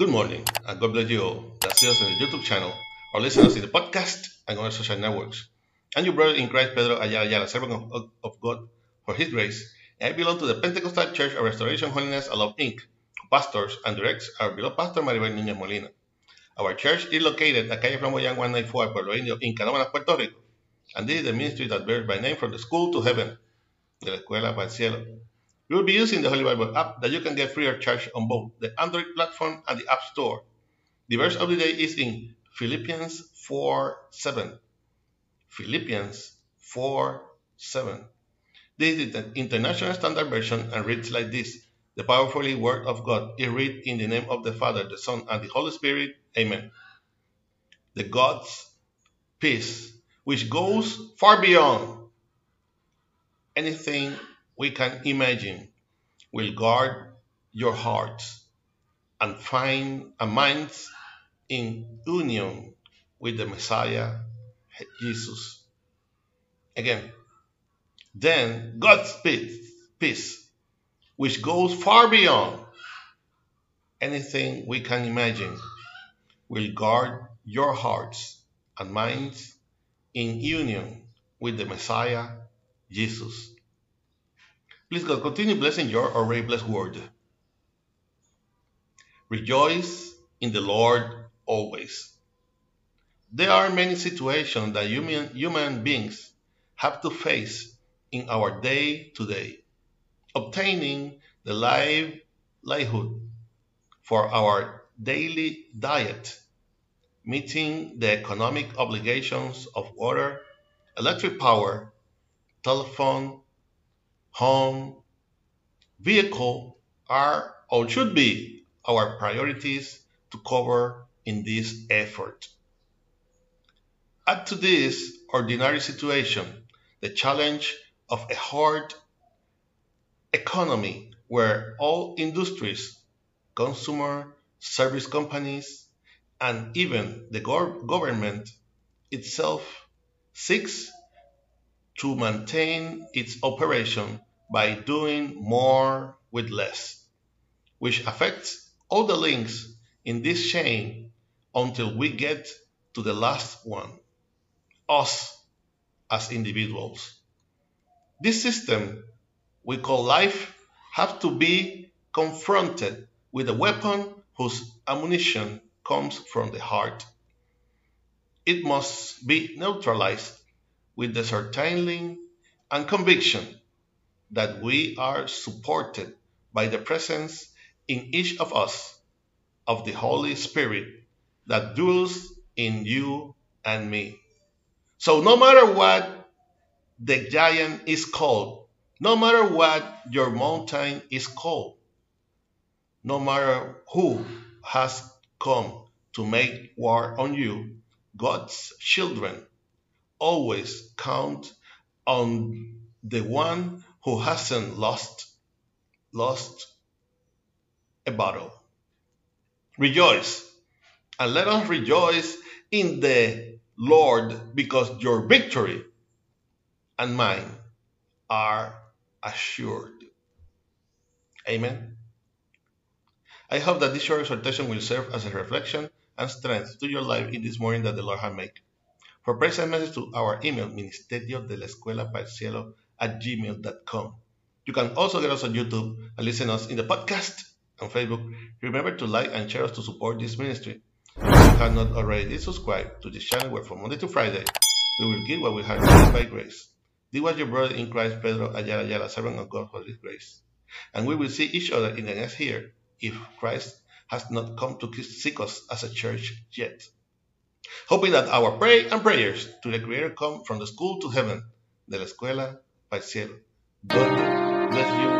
Good morning, and God bless you all that see us on the YouTube channel or listen us in the podcast and on our social networks. I'm your brother in Christ, Pedro Ayala Ayala, servant of, of God for His grace. I belong to the Pentecostal Church of Restoration Holiness Alove Inc., pastors and directs our beloved pastor Maribel Núñez Molina. Our church is located at Calle Flamboyant 194, Pueblo Indio, in Canóvanas, Puerto Rico. And this is the ministry that bears by name from the school to heaven, de la escuela para el cielo. We will be using the Holy Bible app that you can get free of charge on both the Android platform and the App Store. The verse of the day is in Philippians 4 7. Philippians 4 7. This is the International Standard Version and reads like this The powerfully Word of God is read in the name of the Father, the Son, and the Holy Spirit. Amen. The God's peace, which goes far beyond anything we can imagine, will guard your hearts and find a minds in union with the Messiah, Jesus. Again, then God's peace, peace, which goes far beyond anything we can imagine, will guard your hearts and minds in union with the Messiah, Jesus. Please God, continue blessing your already blessed word. Rejoice in the Lord always. There are many situations that human, human beings have to face in our day to day, obtaining the livelihood for our daily diet, meeting the economic obligations of water, electric power, telephone, home, vehicle are or should be our priorities to cover in this effort. Add to this ordinary situation the challenge of a hard economy where all industries, consumer, service companies, and even the government itself seeks to maintain its operation by doing more with less, which affects all the links in this chain until we get to the last one, us as individuals. This system we call life has to be confronted with a weapon whose ammunition comes from the heart. It must be neutralized with the certainty and conviction that we are supported by the presence in each of us of the Holy Spirit that dwells in you and me. So, no matter what the giant is called, no matter what your mountain is called, no matter who has come to make war on you, God's children always count on the one who hasn't lost lost a battle. Rejoice, and let us rejoice in the Lord because your victory and mine are assured. Amen. I hope that this short exhortation will serve as a reflection and strength to your life in this morning that the Lord has made. For prayer and message to our email, ministerio de la escuela para el cielo at gmail.com. You can also get us on YouTube and listen us in the podcast on Facebook. Remember to like and share us to support this ministry. If you have not already subscribed to this channel where from Monday to Friday we will give what we have received by grace. This was your brother in Christ, Pedro Ayala Ayala, servant of God for this grace. And we will see each other in the next year if Christ has not come to seek us as a church yet. Hoping that our prayer and prayers to the Creator come from the school to heaven, de la escuela para el cielo. God bless you